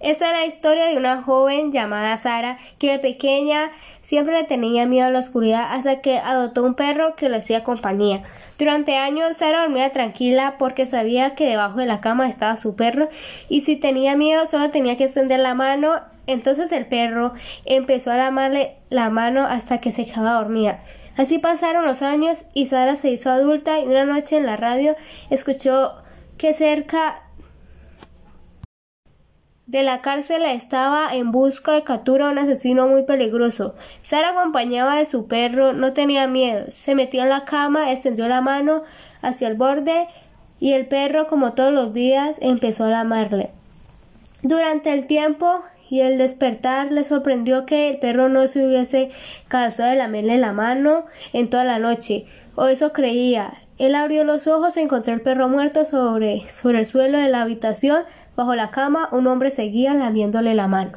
Esta es la historia de una joven llamada Sara que de pequeña siempre le tenía miedo a la oscuridad hasta que adoptó un perro que le hacía compañía. Durante años Sara dormía tranquila porque sabía que debajo de la cama estaba su perro y si tenía miedo solo tenía que extender la mano. Entonces el perro empezó a lamarle la mano hasta que se quedaba dormida. Así pasaron los años y Sara se hizo adulta y una noche en la radio escuchó que cerca de la cárcel estaba en busca de captura a un asesino muy peligroso. Sara acompañaba de su perro, no tenía miedo. Se metió en la cama, extendió la mano hacia el borde y el perro, como todos los días, empezó a lamarle. Durante el tiempo y el despertar le sorprendió que el perro no se hubiese cansado de lamerle la mano en toda la noche, o eso creía. Él abrió los ojos y encontró el perro muerto sobre, sobre el suelo de la habitación. Bajo la cama un hombre seguía lamiéndole la mano.